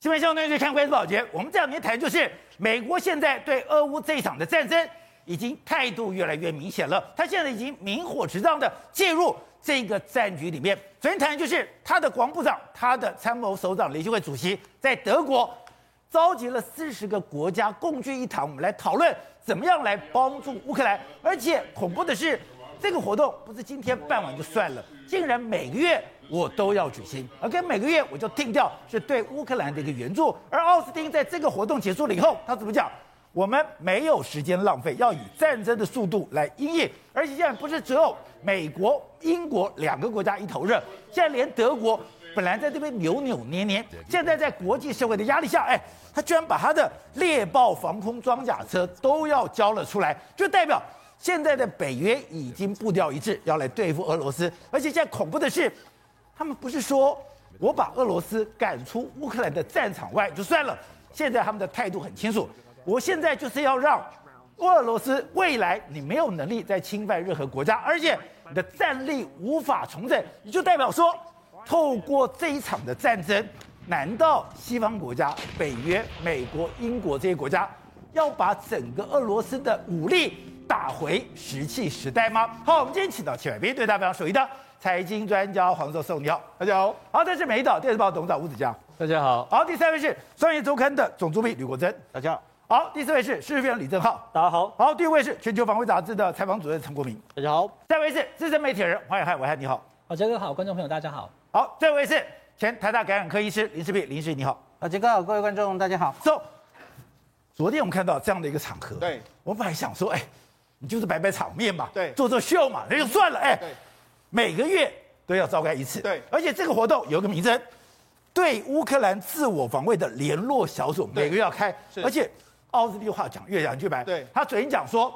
新闻相对对看关系保洁，我们这两天谈就是美国现在对俄乌这一场的战争，已经态度越来越明显了。他现在已经明火执仗的介入这个战局里面。昨天谈的就是他的国防部长、他的参谋首长联席会主席在德国召集了四十个国家共聚一堂，我们来讨论怎么样来帮助乌克兰。而且恐怖的是，这个活动不是今天办完就算了，竟然每个月。我都要举行，而跟每个月我就定调是对乌克兰的一个援助。而奥斯汀在这个活动结束了以后，他怎么讲？我们没有时间浪费，要以战争的速度来因应。而且现在不是只有美国、英国两个国家一头热，现在连德国本来在这边扭扭捏捏，现在在国际社会的压力下，哎，他居然把他的猎豹防空装甲车都要交了出来，就代表现在的北约已经步调一致，要来对付俄罗斯。而且现在恐怖的是。他们不是说我把俄罗斯赶出乌克兰的战场外就算了，现在他们的态度很清楚，我现在就是要让俄罗斯未来你没有能力再侵犯任何国家，而且你的战力无法重整，你就代表说，透过这一场的战争，难道西方国家、北约、美国、英国这些国家要把整个俄罗斯的武力打回石器时代吗？好，我们今天请到七百兵对大家非常熟悉的。财经专家黄寿寿，你好，大家好。好，这是美丽岛电视报董事长吴子江，大家好。好，第三位是商业周刊的总主笔吕国珍，大家好。好，第四位是时事评论李正浩，大家好。好，第五位是全球防卫杂志的采访主任陈国明，大家好。下一位是资深媒体人黄暐瀚，暐瀚你好。好，杰哥好，观众朋友大家好。好，这位是前台大感染科医师林世璧，林医师你好。好，杰哥好，各位观众大家好。走。昨天我们看到这样的一个场合，对，我本来想说，哎，你就是摆摆场面嘛，对，做做秀嘛，那就算了，哎，对，每个月。都要召开一次，对，而且这个活动有一个名称，对乌克兰自我防卫的联络小组，每个月要开，而且奥斯利话讲越讲越白，对，他嘴硬讲说，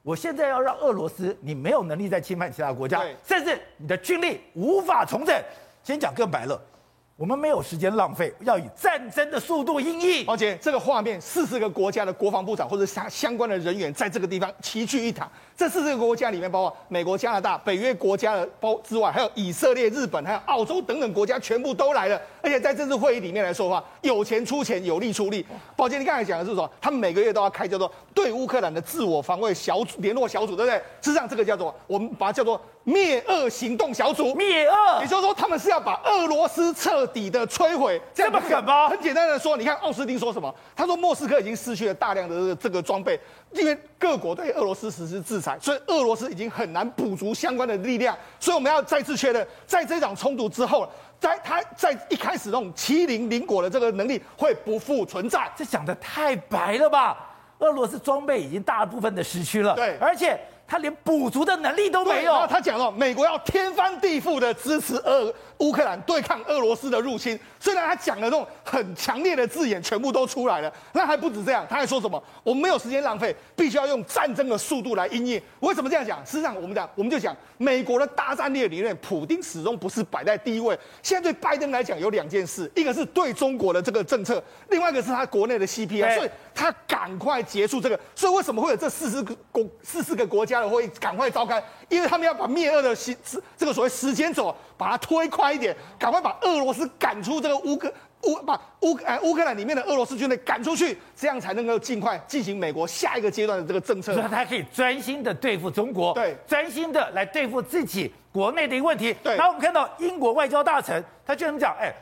我现在要让俄罗斯你没有能力再侵犯其他国家，甚至你的军力无法重整，先讲更白了。我们没有时间浪费，要以战争的速度因应。而且这个画面，四十个国家的国防部长或者相相关的人员在这个地方齐聚一堂。这四十个国家里面，包括美国、加拿大、北约国家的包之外，还有以色列、日本、还有澳洲等等国家，全部都来了。而且在这次会议里面来说的话，有钱出钱，有力出力。宝杰，你刚才讲的是什么？他们每个月都要开叫做对乌克兰的自我防卫小组联络小组，对不对？事实上，这个叫做我们把它叫做灭恶行动小组。灭恶，也就是说，他们是要把俄罗斯彻底的摧毁。这么狠吗？很简单的说，你看奥斯汀说什么？他说莫斯科已经失去了大量的这个这个装备。因为各国对俄罗斯实施制裁，所以俄罗斯已经很难补足相关的力量。所以我们要再次确认，在这场冲突之后，在他在一开始那种欺凌邻国的这个能力会不复存在。这讲的太白了吧？俄罗斯装备已经大部分的失去了，对，而且。他连补足的能力都没有。他讲了，美国要天翻地覆的支持俄乌克兰对抗俄罗斯的入侵。虽然他讲的那种很强烈的字眼，全部都出来了。那还不止这样，他还说什么？我们没有时间浪费，必须要用战争的速度来应应。为什么这样讲？事实上，我们讲，我们就讲美国的大战略理论，普丁始终不是摆在第一位。现在对拜登来讲，有两件事：一个是对中国的这个政策，另外一个是他国内的 CPI。所以他赶快结束这个。所以为什么会有这四十个国四十个国家的？会赶快召开，因为他们要把灭恶的时这个所谓时间轴把它推快一点，赶快把俄罗斯赶出这个乌克乌把乌呃乌克兰里面的俄罗斯军队赶出去，这样才能够尽快进行美国下一个阶段的这个政策，所以他可以专心的对付中国，对，专心的来对付自己国内的一个问题。对，然后我们看到英国外交大臣他居然讲，哎，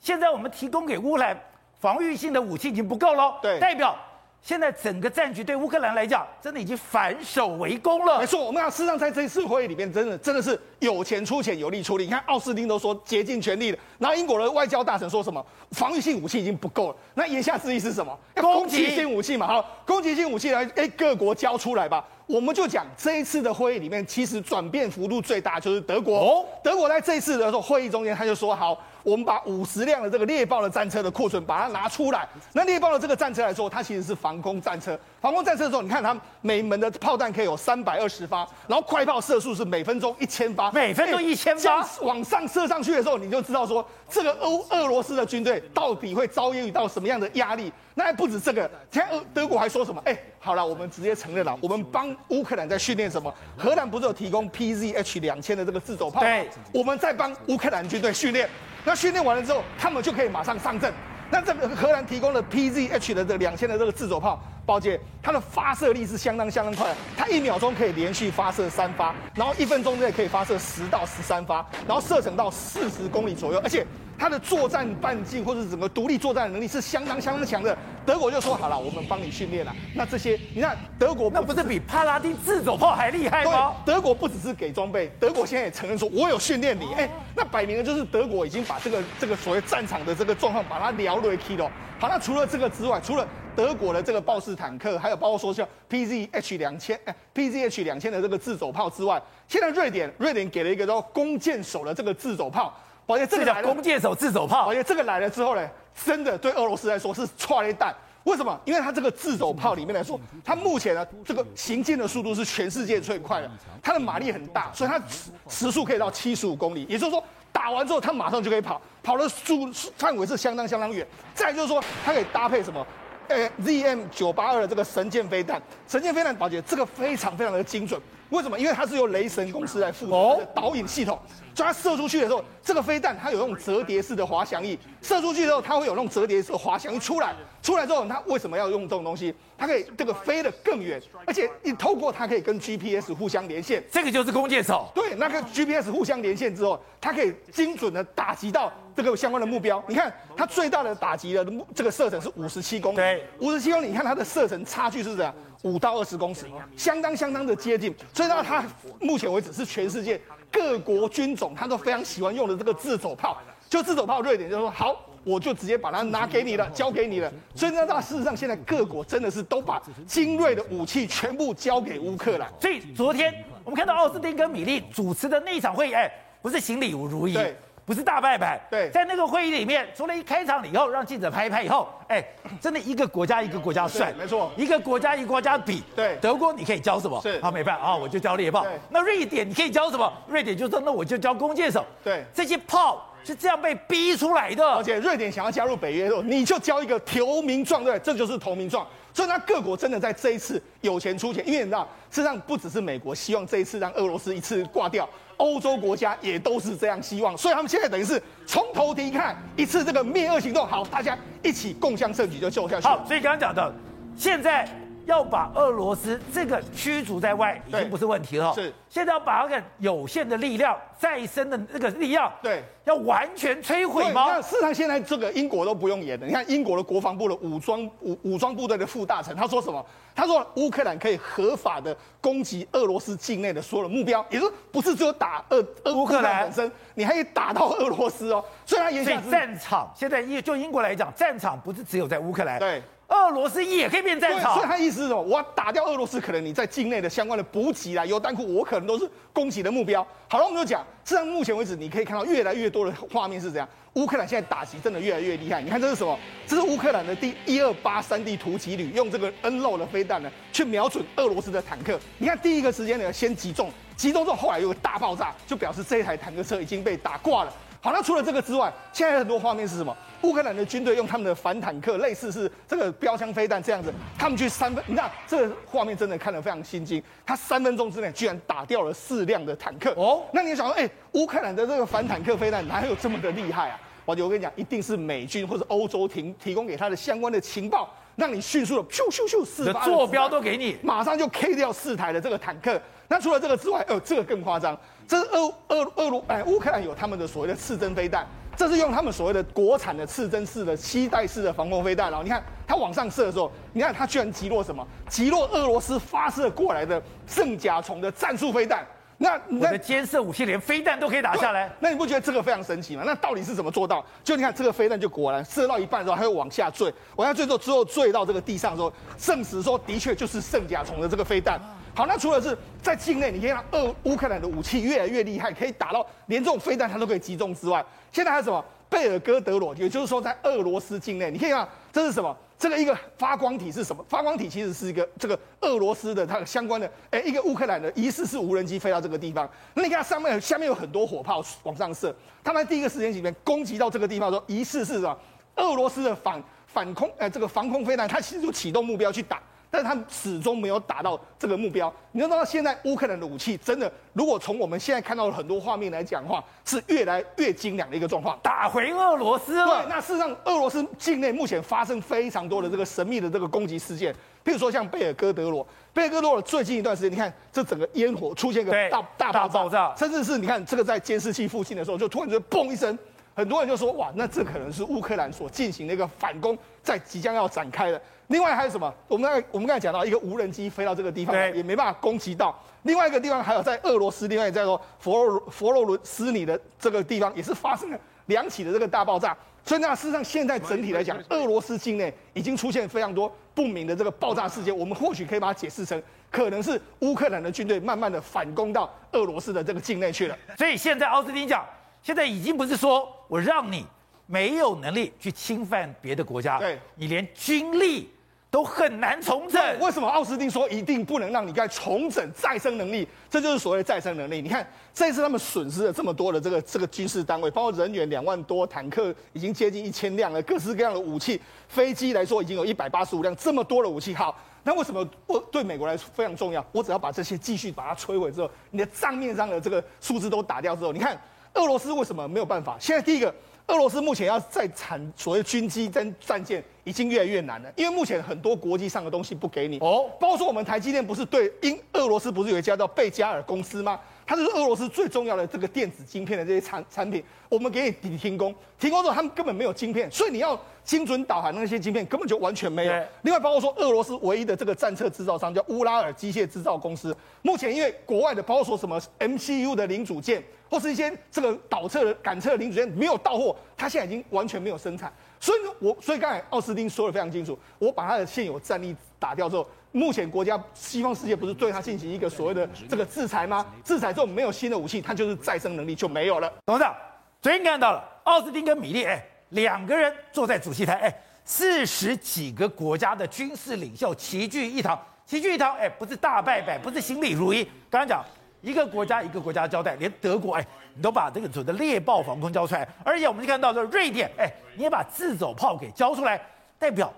现在我们提供给乌克兰防御性的武器已经不够了，对，代表。现在整个战局对乌克兰来讲，真的已经反手为攻了。没错，我们要事实上在这一次会议里面，真的真的是有钱出钱，有力出力。你看奥斯汀都说竭尽全力了，然后英国的外交大臣说什么？防御性武器已经不够了。那言下之意是什么？要攻击性武器嘛？好，攻击性武器来，哎，各国交出来吧。我们就讲这一次的会议里面，其实转变幅度最大就是德国。哦，德国在这一次的时候会议中间，他就说好。我们把五十辆的这个猎豹的战车的库存把它拿出来。那猎豹的这个战车来说，它其实是防空战车。防空战车的时候，你看它每门的炮弹可以有三百二十发，然后快炮射速是每分钟一千发，每分钟一千发往上射上去的时候，你就知道说这个欧俄罗斯的军队到底会遭遇到什么样的压力。那还不止这个，现在德国还说什么？哎，好了，我们直接承认了，我们帮乌克兰在训练什么？荷兰不是有提供 PZH 两千的这个自走炮？对，我们在帮乌克兰军队训练。那训练完了之后，他们就可以马上上阵。那这个荷兰提供的 PZH 的这两千的这个自走炮，宝姐，它的发射力是相当相当快的，它一秒钟可以连续发射三发，然后一分钟之内可以发射十到十三发，然后射程到四十公里左右，而且。它的作战半径或者整个独立作战的能力是相当相当强的。德国就说好了，我们帮你训练了。那这些你看，德国那不是比帕拉丁自走炮还厉害吗？德国不只是给装备，德国现在也承认说，我有训练你。哎，那摆明了就是德国已经把这个这个所谓战场的这个状况把它聊了 kilo。好，那除了这个之外，除了德国的这个豹式坦克，还有包括说像 PZH 两千哎 PZH 两千的这个自走炮之外，现在瑞典瑞典给了一个叫弓箭手的这个自走炮。宝杰，这个叫弓箭手自走炮。宝杰，这个来了之后呢，真的对俄罗斯来说是踹了一弹。为什么？因为它这个自走炮里面来说，它目前呢这个行进的速度是全世界最快的，它的马力很大，所以它时速可以到七十五公里。也就是说，打完之后它马上就可以跑，跑的速范围是相当相当远。再就是说，它可以搭配什么？呃，ZM 九八二的这个神箭飞弹，神箭飞弹，宝姐，这个非常非常的精准。为什么？因为它是由雷神公司来负责的导引系统，所以它射出去的时候，这个飞弹它有那种折叠式的滑翔翼，射出去之后它会有那种折叠式的滑翔翼出来，出来之后它为什么要用这种东西？它可以这个飞得更远，而且你透过它可以跟 GPS 互相连线，这个就是弓箭手。对，那个 GPS 互相连线之后，它可以精准的打击到这个相关的目标。你看它最大的打击的这个射程是五十七公里，对，五十七公里，你看它的射程差距是怎样？五到二十公尺，相当相当的接近，所以到，它目前为止是全世界各国军种它都非常喜欢用的这个自走炮。就自走炮，瑞典就说好，我就直接把它拿给你了，交给你了。所以呢，那事实上现在各国真的是都把精锐的武器全部交给乌克兰。所以昨天我们看到奥斯汀跟米利主持的那一场会议，哎，不是行礼如仪。对。不是大拜拜，对，在那个会议里面，除了一开场了以后让记者拍一拍以后，哎，真的一个国家一个国家帅，没错，一个国家一个国家比，对，德国你可以交什么？是，好，没办法啊，我就交猎豹。那瑞典你可以交什么？瑞典就说那我就交弓箭手。对，这些炮是这样被逼出来的。而且瑞典想要加入北约的时候，你就交一个投名状，对，这就是投名状。所以，那各国真的在这一次有钱出钱，因为你知道，事实上不只是美国希望这一次让俄罗斯一次挂掉。欧洲国家也都是这样希望，所以他们现在等于是从头提看一次这个灭恶行动，好，大家一起共襄盛举就救下去。好，所以刚刚讲的，现在要把俄罗斯这个驱逐在外，已经不是问题了。是，现在要把那个有限的力量、再生的那个力量，对，要完全摧毁吗？那事实上，现在这个英国都不用演的。你看，英国的国防部的武装武武装部队的副大臣，他说什么？他说乌克兰可以合法的攻击俄罗斯境内的所有的目标，也就是不是只有打俄俄乌克兰本身，你还可以打到俄罗斯哦。所以他言下之意，战场现在英就英国来讲，战场不是只有在乌克兰，对，俄罗斯也可以变战场。所以他意思是什么？我要打掉俄罗斯，可能你在境内的相关的补给啦、油弹库，我可能都是攻击的目标。好了，我们就讲，实际上目前为止，你可以看到越来越多的画面是这样。乌克兰现在打击真的越来越厉害，你看这是什么？这是乌克兰的第一二八三 D 突击旅用这个 N 漏的飞弹呢，去瞄准俄罗斯的坦克。你看第一个时间呢，先击中，击中之后后来有个大爆炸，就表示这一台坦克车已经被打挂了。好，那除了这个之外，现在很多画面是什么？乌克兰的军队用他们的反坦克，类似是这个标枪飞弹这样子，他们去三分，你看这个画面真的看得非常心惊。他三分钟之内居然打掉了四辆的坦克哦。那你想说，哎，乌克兰的这个反坦克飞弹哪有这么的厉害啊？宝杰，我跟你讲，一定是美军或者欧洲提提供给他的相关的情报，让你迅速的咻咻咻四发坐标都给你，马上就 K 掉四台的这个坦克。那除了这个之外，呃，这个更夸张。这是俄俄俄罗哎，乌克兰有他们的所谓的刺针飞弹，这是用他们所谓的国产的刺针式的七代式的防空飞弹。然后你看它往上射的时候，你看它居然击落什么？击落俄罗斯发射过来的圣甲虫的战术飞弹。那我的监射武器连飞弹都可以打下来，那你不觉得这个非常神奇吗？那到底是怎么做到？就你看这个飞弹就果然射到一半的时候，它会往下坠，往下坠之后，之后坠到这个地上的时候，证实说的确就是圣甲虫的这个飞弹。好，那除了是在境内，你可以看俄乌克兰的武器越来越厉害，可以打到连这种飞弹它都可以击中之外，现在还有什么贝尔哥德罗，也就是说在俄罗斯境内，你可以看这是什么？这个一个发光体是什么？发光体其实是一个这个俄罗斯的它的相关的，哎，一个乌克兰的疑似是无人机飞到这个地方，那你看它上面下面有很多火炮往上射，他们第一个时间里面攻击到这个地方的时候，疑似是什么？俄罗斯的反反空，呃，这个防空飞弹，它其实就启动目标去打。但是他们始终没有达到这个目标。你知道现在乌克兰的武器真的，如果从我们现在看到的很多画面来讲的话，是越来越精良的一个状况，打回俄罗斯了。对，那事实上，俄罗斯境内目前发生非常多的这个神秘的这个攻击事件，譬如说像贝尔哥德罗，贝尔哥德罗最近一段时间，你看这整个烟火出现一个大大爆炸，爆炸甚至是你看这个在监视器附近的时候，就突然就嘣一声。很多人就说哇，那这可能是乌克兰所进行的一个反攻，在即将要展开的。另外还有什么？我们刚才我们刚才讲到一个无人机飞到这个地方，也没办法攻击到。另外一个地方还有在俄罗斯，另外在说佛罗佛罗伦斯尼的这个地方，也是发生了两起的这个大爆炸。所以那事实上现在整体来讲，俄罗斯境内已经出现非常多不明的这个爆炸事件。我们或许可以把它解释成，可能是乌克兰的军队慢慢的反攻到俄罗斯的这个境内去了。所以现在奥斯汀讲。现在已经不是说我让你没有能力去侵犯别的国家，对，你连军力都很难重整。为什么奥斯汀说一定不能让你该重整再生能力？这就是所谓的再生能力。你看这一次他们损失了这么多的这个这个军事单位，包括人员两万多，坦克已经接近一千辆了，各式各样的武器，飞机来说已经有一百八十五辆，这么多的武器，好，那为什么我对美国来说非常重要？我只要把这些继续把它摧毁之后，你的账面上的这个数字都打掉之后，你看。俄罗斯为什么没有办法？现在第一个，俄罗斯目前要再产所谓军机跟战舰，已经越来越难了，因为目前很多国际上的东西不给你哦，包括说我们台积电不是对英俄罗斯不是有一家叫贝加尔公司吗？它就是俄罗斯最重要的这个电子晶片的这些产产品，我们给你停工，停工之后他们根本没有晶片，所以你要精准导航那些晶片根本就完全没有。另外包括说俄罗斯唯一的这个战车制造商叫乌拉尔机械制造公司，目前因为国外的包括说什么 MCU 的零组件或是一些这个导测的感测的零组件没有到货，它现在已经完全没有生产。所以呢，我所以刚才奥斯汀说的非常清楚，我把他的现有战力打掉之后，目前国家西方世界不是对他进行一个所谓的这个制裁吗？制裁之后没有新的武器，他就是再生能力就没有了。董事长，昨天看到了奥斯汀跟米利，哎，两个人坐在主席台，哎，四十几个国家的军事领袖齐聚一堂，齐聚一堂，哎，不是大拜拜，不是行礼如仪。刚刚讲一个国家一个国家交代，连德国，哎。你都把这个所谓的猎豹防空交出来，而且我们就看到这瑞典，哎，你也把自走炮给交出来，代表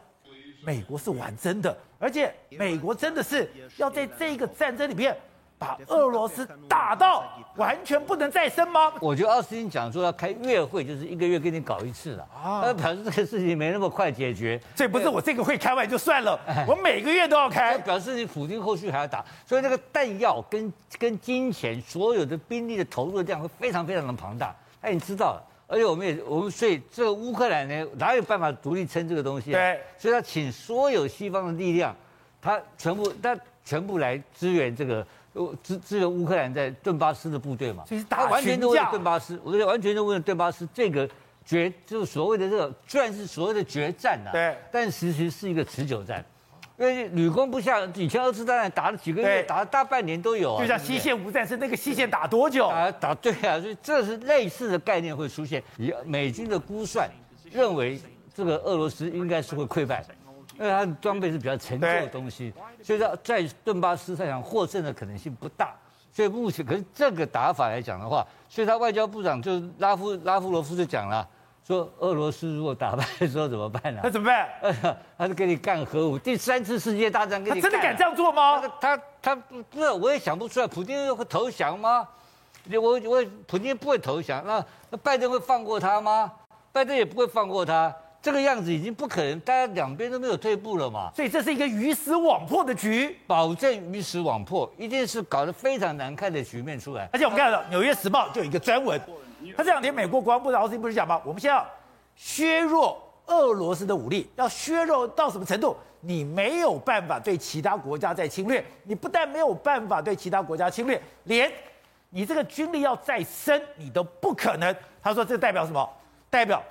美国是玩真的，而且美国真的是要在这个战争里面。把俄罗斯打到完全不能再生吗？我觉得奥斯汀讲说要开月会，就是一个月给你搞一次了啊。他表示这个事情没那么快解决，这不是我这个会开完就算了，我每个月都要开。表示你普京后续还要打，所以那个弹药跟跟金钱，所有的兵力的投入的量会非常非常的庞大。哎，你知道了，而且我们也我们所以这个乌克兰呢，哪有办法独立撑这个东西啊？对，所以他请所有西方的力量，他全部他全部来支援这个。支支援乌克兰在顿巴斯的部队嘛，他完全都为了顿巴斯，我觉得完全都为了顿巴斯这个决，就是所谓的这个，虽然是所谓的决战呐，对，但其实是一个持久战，因为屡攻不下，以前二次大战打了几个月，打了大半年都有啊，就像西线无战事，那个西线打多久？打打对啊，所以这是类似的概念会出现。以美军的估算，认为这个俄罗斯应该是会溃败。因为它的装备是比较陈旧的东西，所以说在顿巴斯他想获胜的可能性不大。所以目前，可是这个打法来讲的话，所以他外交部长就拉夫拉夫罗夫就讲了，说俄罗斯如果打败的时候怎么办呢？那怎么办？他就跟你干核武，第三次世界大战给你真的敢这样做吗？他他，他不是，我也想不出来，普京会投降吗？我我普京不会投降，那那拜登会放过他吗？拜登也不会放过他。这个样子已经不可能，大家两边都没有退步了嘛，所以这是一个鱼死网破的局，保证鱼死网破，一定是搞得非常难看的局面出来。而且我们看到《纽约时报》就有一个专文，他这两天美国国防部长奥斯汀不是讲吗？我们现在要削弱俄罗斯的武力，要削弱到什么程度？你没有办法对其他国家再侵略，你不但没有办法对其他国家侵略，连你这个军力要再生，你都不可能。他说这代表什么？代表。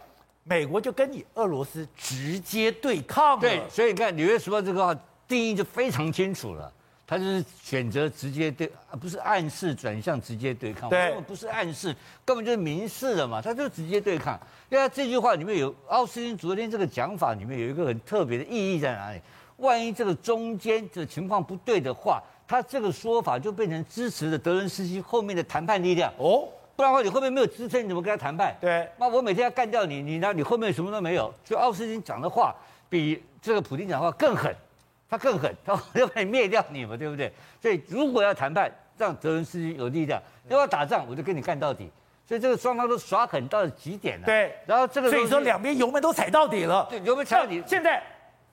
美国就跟你俄罗斯直接对抗了，对，所以你看《纽约时报》这个定义就非常清楚了，他就是选择直接对，不是暗示转向直接对抗，对，根本不是暗示，根本就是明示了嘛，他就直接对抗。因为他这句话里面有奥斯汀昨天这个讲法里面有一个很特别的意义在哪里？万一这个中间这情况不对的话，他这个说法就变成支持的德伦斯基后面的谈判力量哦。不然的话，你后面没有支撑，你怎么跟他谈判？对，那我每天要干掉你，你呢？你后面什么都没有。所以奥斯汀讲的话比这个普京讲的话更狠，他更狠，他要把你灭掉你嘛，对不对？所以如果要谈判，让泽伦斯基有力量；要要打仗，我就跟你干到底。所以这个双方都耍狠到了极点了。对，然后这个所以说两边油门都踩到底了。对，油门踩到底。现在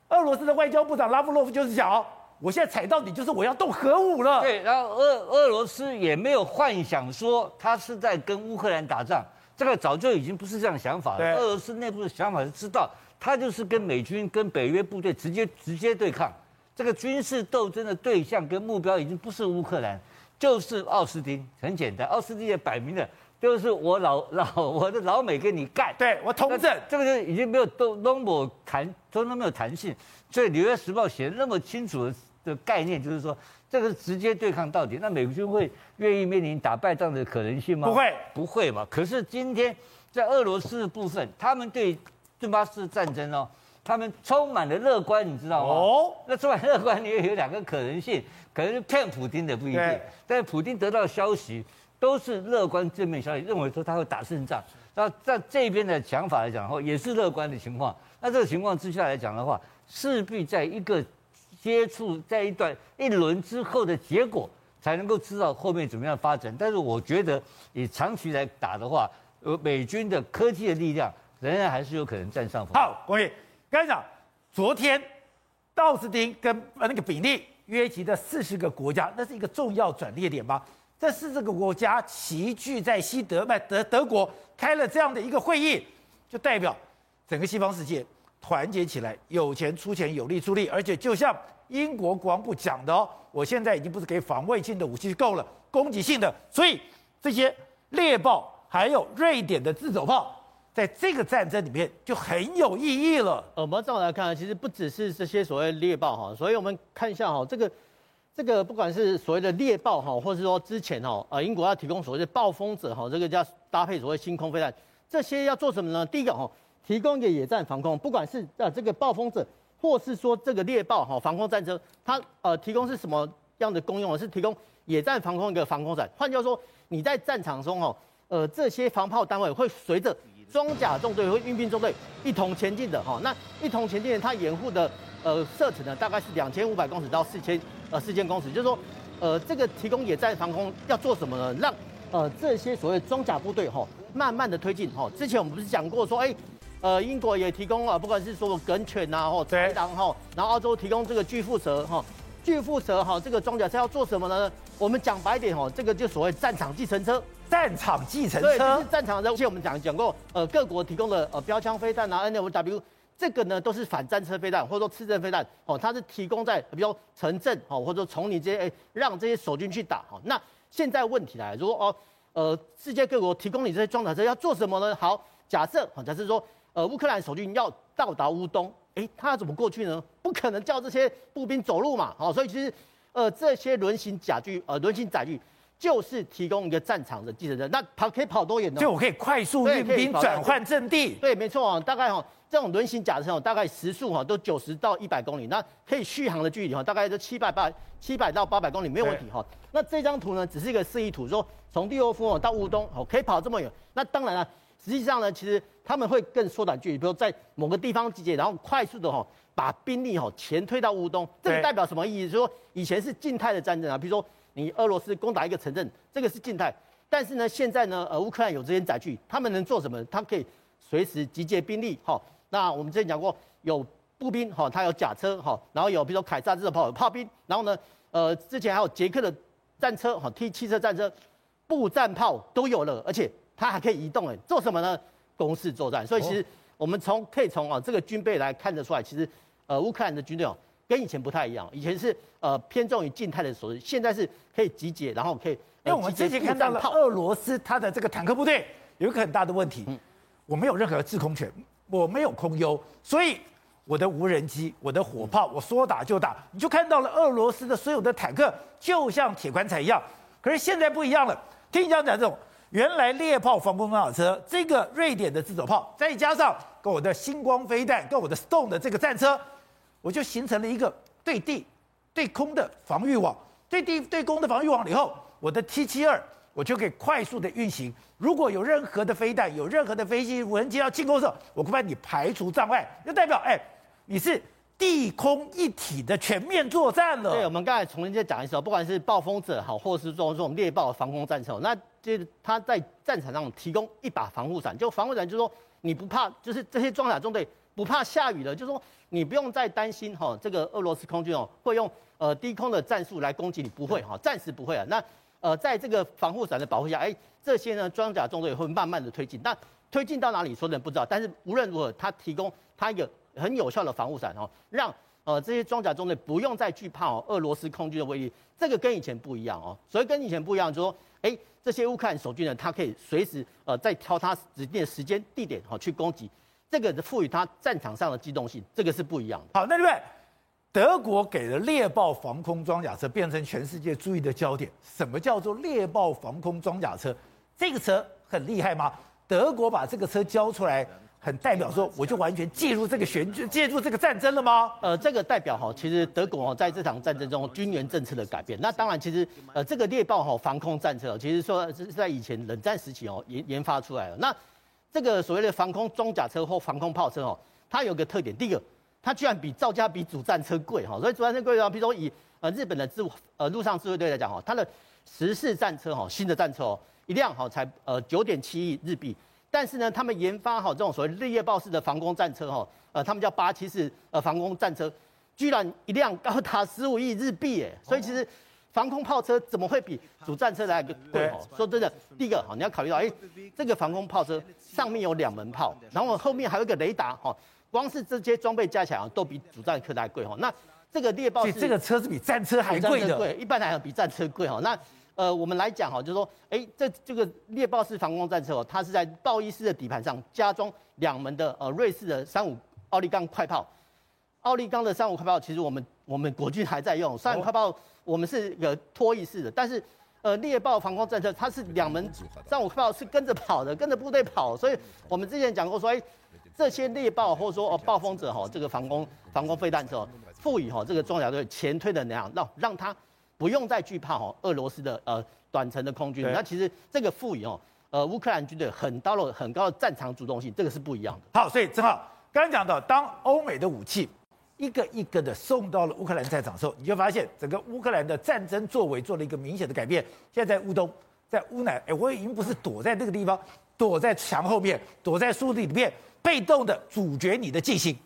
俄罗斯的外交部长拉夫洛夫就是讲，我现在踩到底，就是我要动核武了。对，然后俄俄罗斯也没有幻想说他是在跟乌克兰打仗，这个早就已经不是这样想法了。对，俄罗斯内部的想法是知道，他就是跟美军、跟北约部队直接直接对抗，这个军事斗争的对象跟目标已经不是乌克兰，就是奥斯汀。很简单，奥斯汀也摆明了。就是我老 老 我的老美跟你干，对我统整，这个就已经没有都都没有弹，都都没有弹性。所以《纽约时报》写的那么清楚的的概念，就是说这个是直接对抗到底。那美国军会愿意面临打败仗的可能性吗？不会，不会嘛。可是今天在俄罗斯的部分，他们对顿巴斯战争哦，他们充满了乐观，你知道吗？哦，那充满乐观，你也有两个可能性，可能是骗普京的不一定，但是普京得到消息。都是乐观正面消息，认为说他会打胜仗。那在这边的想法来讲的话，也是乐观的情况。那这个情况之下来讲的话，势必在一个接触，在一段一轮之后的结果，才能够知道后面怎么样发展。但是我觉得，以长期来打的话，呃，美军的科技的力量仍然还是有可能占上风。好，各位，刚才讲，昨天道斯汀跟那个比利约集的四十个国家，那是一个重要转捩点吧？这四十个国家齐聚在西德曼德德国开了这样的一个会议，就代表整个西方世界团结起来，有钱出钱，有力出力，而且就像英国国防部讲的哦，我现在已经不是给防卫性的武器够了，攻击性的，所以这些猎豹还有瑞典的自走炮，在这个战争里面就很有意义了。我们这样来看，其实不只是这些所谓猎豹哈，所以我们看一下哈，这个。这个不管是所谓的猎豹哈，或是说之前哈，呃，英国要提供所谓的暴风者哈，这个叫搭配所谓星空飞弹，这些要做什么呢？第一个哈，提供一个野战防空，不管是呃这个暴风者，或是说这个猎豹哈防空战车，它呃提供是什么样的功用？是提供野战防空一个防空伞。换句话说，你在战场中哈，呃这些防炮单位会随着装甲纵队或运兵纵队一同前进的哈，那一同前进，它掩护的呃射程呢，大概是两千五百公尺到四千。呃，四千公尺，就是说，呃，这个提供野战防空要做什么呢？让呃这些所谓装甲部队哈，慢慢的推进哈。之前我们不是讲过说，哎，呃，英国也提供了，不管是说梗犬呐，或豺狼哈，然后澳洲提供这个巨腹蛇哈，巨腹蛇哈，这个装甲车要做什么呢？我们讲白点哦，这个就所谓战场计程车，战场计程车，对，就是战场的。之前我们讲讲过，呃，各国提供的呃标枪飞弹啊，NWW。这个呢都是反战车飞弹，或者说刺针飞弹，哦，它是提供在比如说城镇，哦，或者说丛林这些，哎，让这些守军去打，哈。那现在问题来，如果哦，呃，世界各国提供你这些装甲车要做什么呢？好，假设，假设说，呃，乌克兰守军要到达乌东，哎，他要怎么过去呢？不可能叫这些步兵走路嘛，好，所以其实，呃，这些轮型甲具，呃，轮型载具。就是提供一个战场的计程车，那跑可以跑多远呢？就我可以快速运兵转换阵地。对，没错啊，大概哈这种轮型甲车大概时速哈都九十到一百公里，那可以续航的距离哈大概就七百八七百到八百公里没有问题哈。那这张图呢只是一个示意图，说从利沃夫到乌东哦可以跑这么远。那当然了，实际上呢其实他们会更缩短距离，比如在某个地方集结，然后快速的哈把兵力哈前推到乌东。这个代表什么意思？就是说以前是静态的战争啊，比如说。你俄罗斯攻打一个城镇，这个是静态，但是呢，现在呢，呃，乌克兰有这些载具，他们能做什么？他可以随时集结兵力，哈。那我们之前讲过，有步兵，哈，他有甲车，哈，然后有比如说凯撒这种炮有炮兵，然后呢，呃，之前还有捷克的战车，哈，T 汽车战车，步战炮都有了，而且它还可以移动，哎，做什么呢？攻势作战。所以其实我们从可以从啊这个军备来看得出来，其实呃乌克兰的军队哦。跟以前不太一样，以前是呃偏重于静态的手势，现在是可以集结，然后可以。因为我们之前看到了俄罗斯它的这个坦克部队有一个很大的问题，我没有任何制空权，我没有空优，所以我的无人机、我的火炮，我说打就打。你就看到了俄罗斯的所有的坦克就像铁棺材一样，可是现在不一样了。听你讲讲这种原来猎炮防空装甲车，这个瑞典的自走炮，再加上跟我的星光飞弹，跟我的 Stone 的这个战车。我就形成了一个对地、对空的防御网，对地对空的防御网以后，我的 T 七二我就可以快速的运行。如果有任何的飞弹、有任何的飞机、无人机要进攻的时候，我可以把你排除障碍，就代表哎，你是地空一体的全面作战了。对，我们刚才重新再讲一次，不管是暴风者好，或是说这种猎豹防空战车，那就他在战场上提供一把防护伞，就防护伞就是说你不怕，就是这些装甲中队不怕下雨了，就是说你不用再担心哈，这个俄罗斯空军哦会用呃低空的战术来攻击你，不会哈，暂时不会啊。那呃在这个防护伞的保护下，哎，这些呢装甲中队会慢慢的推进，但推进到哪里说的人不知道，但是无论如何，它提供它一个。很有效的防护伞哦，让呃这些装甲中队不用再惧怕哦俄罗斯空军的威力，这个跟以前不一样哦。所以跟以前不一样，就说，哎，这些乌克兰守军呢，他可以随时呃在挑他指定的时间地点哈去攻击，这个赋予他战场上的机动性，这个是不一样的。好，那另外，德国给了猎豹防空装甲车变成全世界注意的焦点。什么叫做猎豹防空装甲车？这个车很厉害吗？德国把这个车交出来。很代表说，我就完全介入这个选举，介入这个战争了吗？呃，这个代表哈，其实德国哦，在这场战争中军援政策的改变。那当然，其实呃，这个猎豹哈防空战车，其实说是在以前冷战时期哦研研发出来的。那这个所谓的防空装甲车或防空炮车哦，它有个特点，第一个，它居然比造价比主战车贵哈。所以主战车贵的话，比如说以呃日本的自呃陆上自卫队来讲哈，它的十式战车哈，新的战车哦，一辆哈才呃九点七亿日币。但是呢，他们研发好这种所谓猎豹式的防空战车哈，呃，他们叫八七式呃防空战车，居然一辆高达十五亿日币哎，所以其实防空炮车怎么会比主战车来个贵哦？说真的，第一个哈，你要考虑到，哎，这个防空炮车上面有两门炮，然后后面还有一个雷达哈，光是这些装备加起来都比主战车来贵哈。那这个猎豹是这个车是比战车还贵的，对，一般来讲比战车贵哈。那呃，我们来讲哈，就是说，哎，这这个猎豹式防空战车哦，它是在豹一式的底盘上加装两门的呃瑞士的三五奥利冈快炮。奥利冈的三五快炮，其实我们我们国军还在用三五快炮，我们是个拖曳式的，但是呃猎豹防空战车它是两门三五快炮是跟着跑的，跟着部队跑，所以我们之前讲过说，哎，这些猎豹或者说哦暴风者哈，这个防空防空飞弹车赋予哈这个装甲队前推的能量，让让它。不用再惧怕哦，俄罗斯的呃短程的空军。那其实这个赋予哦，呃乌克兰军队很高的很高的战场主动性，这个是不一样的。好，所以正好刚刚讲到，当欧美的武器一个一个的送到了乌克兰战场的时候，你就发现整个乌克兰的战争作为做了一个明显的改变。现在在乌东，在乌南，哎，我已经不是躲在这个地方，躲在墙后面，躲在树林里面，被动的阻绝你的进行。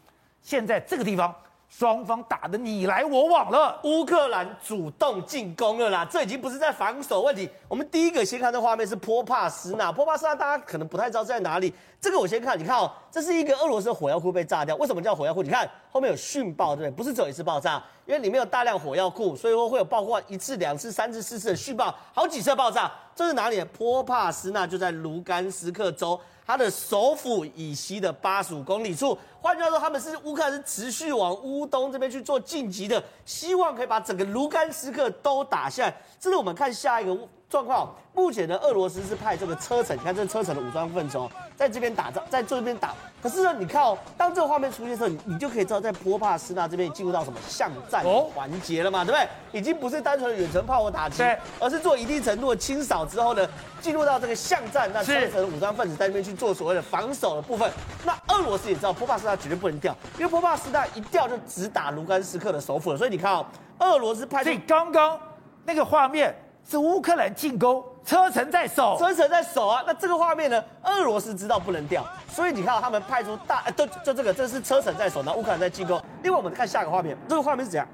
现在这个地方。双方打得你来我往了，乌克兰主动进攻了啦，这已经不是在防守问题。我们第一个先看的画面是波帕斯纳，波帕斯纳大家可能不太知道在哪里。这个我先看，你看哦，这是一个俄罗斯的火药库被炸掉。为什么叫火药库？你看后面有殉爆，对不对？不是只有一次爆炸，因为里面有大量火药库，所以说会有爆破一次、两次、三次、四次的殉爆，好几次爆炸。这是哪里？波帕斯纳就在卢甘斯克州。它的首府以西的八十五公里处，换句话说，他们是乌克兰是持续往乌东这边去做晋级的，希望可以把整个卢甘斯克都打下来。这是我们看下一个状况。目前呢，俄罗斯是派这个车臣，你看这车臣的武装分子哦，在这边打仗，在这边打。可是呢，你看哦，当这个画面出现的时候，你你就可以知道，在波帕斯纳这边进入到什么巷战环节了嘛，对不对？已经不是单纯的远程炮火打击，对而是做一定程度的清扫之后呢，进入到这个巷战，那车臣武装分子在那边去做所谓的防守的部分。那俄罗斯也知道波帕斯纳绝对不能掉，因为波帕斯纳一掉就直打卢甘斯克的首府了。所以你看哦，俄罗斯派。所以刚刚那个画面是乌克兰进攻。车臣在守，车臣在守啊。那这个画面呢？俄罗斯知道不能掉，所以你看到他们派出大，就就这个，这是车臣在守，然后乌克兰在进攻。另外，我们看下一个画面，这个画面是怎样？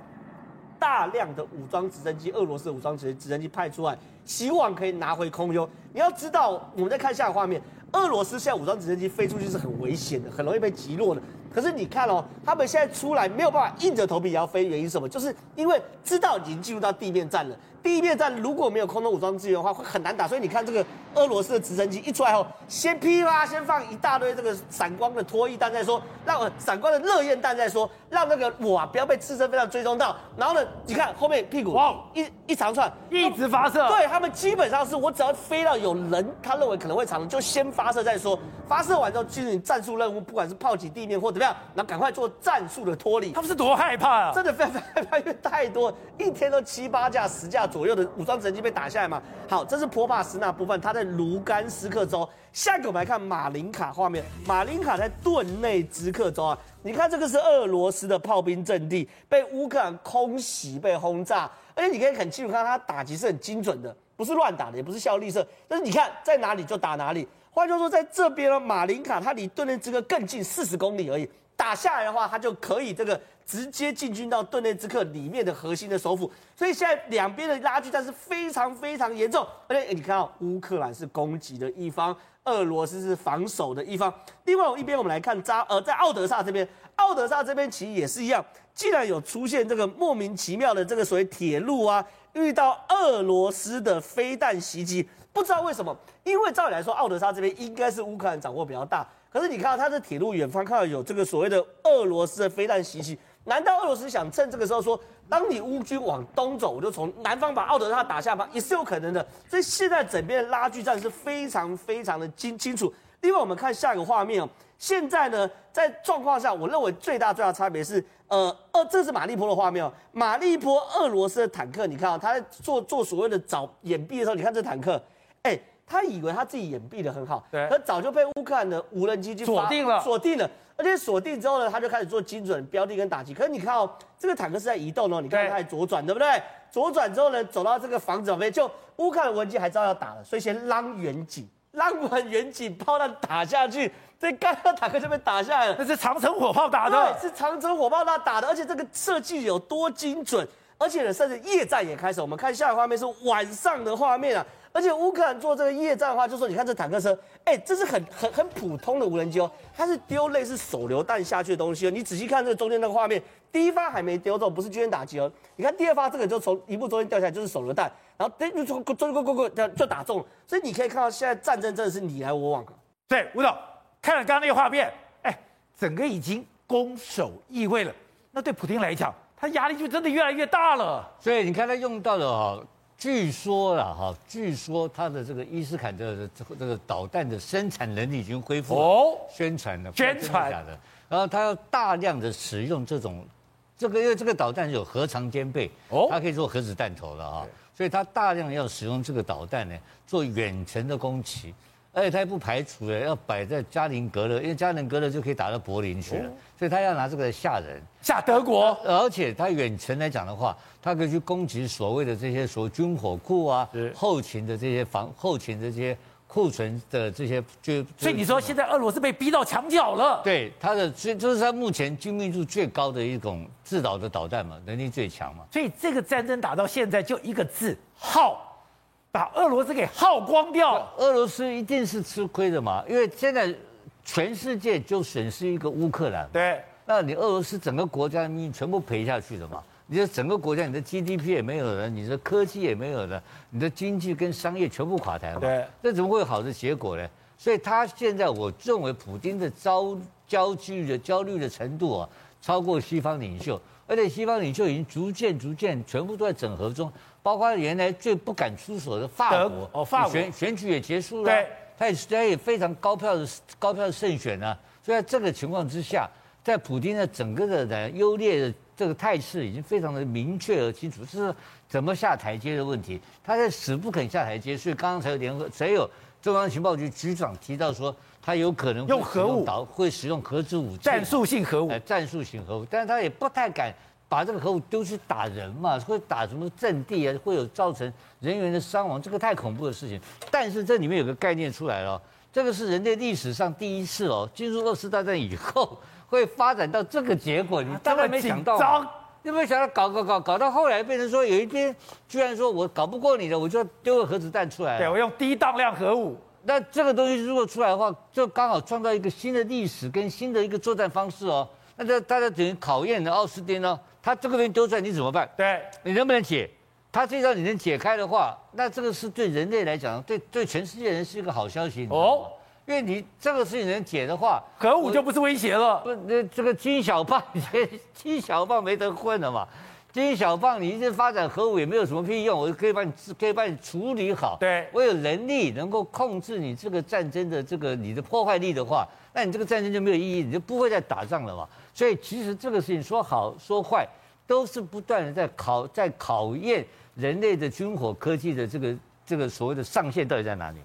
大量的武装直升机，俄罗斯的武装直直升机派出来，希望可以拿回空优。你要知道，我们再看下一个画面，俄罗斯现在武装直升机飞出去是很危险的，很容易被击落的。可是你看哦，他们现在出来没有办法硬着头皮也要飞，原因是什么？就是因为知道已经进入到地面战了。地面战如果没有空中武装支援的话，会很难打。所以你看这个俄罗斯的直升机一出来后，先噼啪先放一大堆这个闪光的脱衣弹再说，让闪光的热焰弹再说，让那个我啊不要被刺身飞弹追踪到。然后呢，你看后面屁股哇一一长串一直发射。对，他们基本上是我只要飞到有人，他认为可能会藏，就先发射再说。发射完之后，进行战术任务不管是炮击地面或怎么样？然后赶快做战术的脱离。他们是多害怕啊！真的非常害怕，因为太多，一天都七八架、十架左右的武装直升机被打下来嘛。好，这是波帕斯那部分，它在卢甘斯克州。下一个我们来看马林卡画面，马林卡在顿内兹克州啊。你看这个是俄罗斯的炮兵阵地，被乌克兰空袭、被轰炸，而且你可以很清楚看到它打击是很精准的，不是乱打的，也不是效力射，但是你看在哪里就打哪里。换句话说，在这边呢，马林卡它离顿内兹克更近四十公里而已，打下来的话，它就可以这个直接进军到顿内兹克里面的核心的首府。所以现在两边的拉锯战是非常非常严重，而且你看到乌克兰是攻击的一方，俄罗斯是防守的一方。另外一边我们来看扎呃，在奥德萨这边，奥德萨这边其实也是一样，既然有出现这个莫名其妙的这个所谓铁路啊，遇到俄罗斯的飞弹袭击。不知道为什么，因为照理来说，奥德萨这边应该是乌克兰掌握比较大。可是你看到它的铁路远方，看到有这个所谓的俄罗斯的飞弹袭击，难道俄罗斯想趁这个时候说，当你乌军往东走，我就从南方把奥德萨打下吗？也是有可能的。所以现在整边的拉锯战是非常非常的清清楚。另外，我们看下一个画面哦，现在呢，在状况下，我认为最大最大差别是，呃，呃，这是马利坡的画面哦，马利坡俄罗斯的坦克，你看啊、他在做做所谓的找掩蔽的时候，你看这坦克。哎，他以为他自己掩蔽的很好，对，可早就被乌克兰的无人机就锁定了，锁定了。而且锁定之后呢，他就开始做精准标的跟打击。可是你看哦，这个坦克是在移动哦，你看它还左转，对不对？左转之后呢，走到这个房子旁边，就乌克兰无人机还知道要打了，所以先拉远景，拉完远景，炮弹打下去，这刚刚坦克就被打下来了。那是长城火炮打的，对，是长城火炮那打的，而且这个设计有多精准，而且呢，甚至夜战也开始。我们看下一个画面是晚上的画面啊。而且乌克兰做这个夜战的话，就说你看这坦克车，哎，这是很很很普通的无人机哦，它是丢类似手榴弹下去的东西哦。你仔细看这个中间那个画面，第一发还没丢中，不是军舰打击哦。你看第二发这个就从一部中间掉下来，就是手榴弹，然后噔就就就就就就打中了。所以你可以看到现在战争真的是你来我往。对，吴总看了刚刚那个画面，哎，整个已经攻守易位了。那对普丁来讲，他压力就真的越来越大了。所以你看他用到的哦。据说了哈，据说他的这个伊斯坎德的这个导弹的生产能力已经恢复了哦，宣传的，宣传的。然后他要大量的使用这种，这个因为这个导弹有核常兼备哦，它可以做核子弹头了哈，所以他大量要使用这个导弹呢，做远程的攻击。而且他也不排除了要摆在加林格勒，因为加林格勒就可以打到柏林去了，哦、所以他要拿这个来吓人，吓德国。而且他远程来讲的话，他可以去攻击所谓的这些所谓军火库啊，后勤的这些防后勤的这些库存的这些就。所以你说现在俄罗斯被逼到墙角了？对，他的这这是他目前精密度最高的一种制导的导弹嘛，能力最强嘛。所以这个战争打到现在就一个字耗。把俄罗斯给耗光掉，俄罗斯一定是吃亏的嘛，因为现在全世界就损失一个乌克兰，对，那你俄罗斯整个国家你全部赔下去了嘛？你的整个国家，你的 GDP 也没有了，你的科技也没有了，你的经济跟商业全部垮台了嘛？对，这怎么会有好的结果呢？所以他现在我认为普京的焦焦距的焦虑的程度啊，超过西方领袖，而且西方领袖已经逐渐逐渐全部都在整合中。包括原来最不敢出手的法国，哦，法国选选举也结束了，对，他也他也非常高票的高票的胜选啊。所以在这个情况之下，在普京的整个的呢优劣的这个态势已经非常的明确而清楚，是怎么下台阶的问题。他在死不肯下台阶，所以刚刚才有联合，才有中央情报局局长提到说，他有可能用核武，会使用核子武器，战术性核武，战术性核武，但是他也不太敢。把这个核武丢去打人嘛，会打什么阵地啊？会有造成人员的伤亡，这个太恐怖的事情。但是这里面有个概念出来了，这个是人类历史上第一次哦，进入二次大战以后会发展到这个结果。你当然没想到，你有没有想到搞搞搞搞到后来变成说有一天居然说我搞不过你了，我就丢个核子弹出来。对，我用低当量核武。那这个东西如果出来的话，就刚好创造一个新的历史跟新的一个作战方式哦。那这大家等于考验的奥斯汀哦。他这个东西丢出来，你怎么办？对，你能不能解？他这招你能解开的话，那这个是对人类来讲，对对全世界人是一个好消息哦。因为你这个事情能解的话，核武就不是威胁了。不，那这个金小胖，金小胖没得混了嘛。金小胖，你一直发展核武也没有什么屁用，我可以把你可以把你处理好。对，我有能力能够控制你这个战争的这个你的破坏力的话，那你这个战争就没有意义，你就不会再打仗了嘛。所以其实这个事情说好说坏，都是不断的在考在考验人类的军火科技的这个这个所谓的上限到底在哪里。